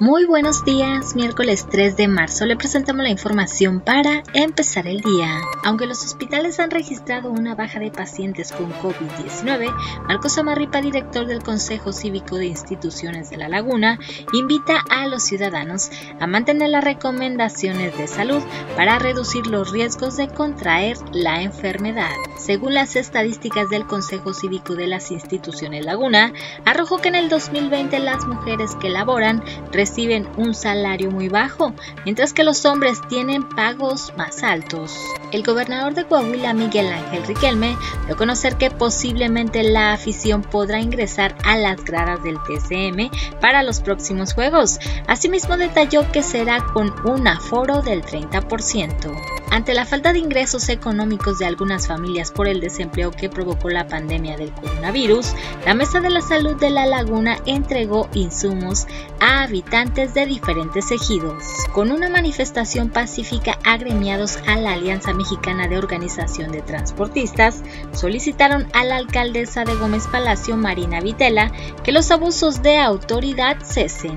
Muy buenos días, miércoles 3 de marzo le presentamos la información para empezar el día. Aunque los hospitales han registrado una baja de pacientes con COVID-19, Marcos Amarripa, director del Consejo Cívico de Instituciones de La Laguna, invita a los ciudadanos a mantener las recomendaciones de salud para reducir los riesgos de contraer la enfermedad. Según las estadísticas del Consejo Cívico de las Instituciones Laguna, arrojó que en el 2020 las mujeres que laboran reciben un salario muy bajo, mientras que los hombres tienen pagos más altos. El gobernador de Coahuila, Miguel Ángel Riquelme, dio a conocer que posiblemente la afición podrá ingresar a las gradas del TCM para los próximos juegos. Asimismo, detalló que será con un aforo del 30%. Ante la falta de ingresos económicos de algunas familias por el desempleo que provocó la pandemia del coronavirus, la Mesa de la Salud de La Laguna entregó insumos a habitantes de diferentes ejidos. Con una manifestación pacífica, agremiados a la Alianza Mexicana de Organización de Transportistas solicitaron a la alcaldesa de Gómez Palacio, Marina Vitela, que los abusos de autoridad cesen.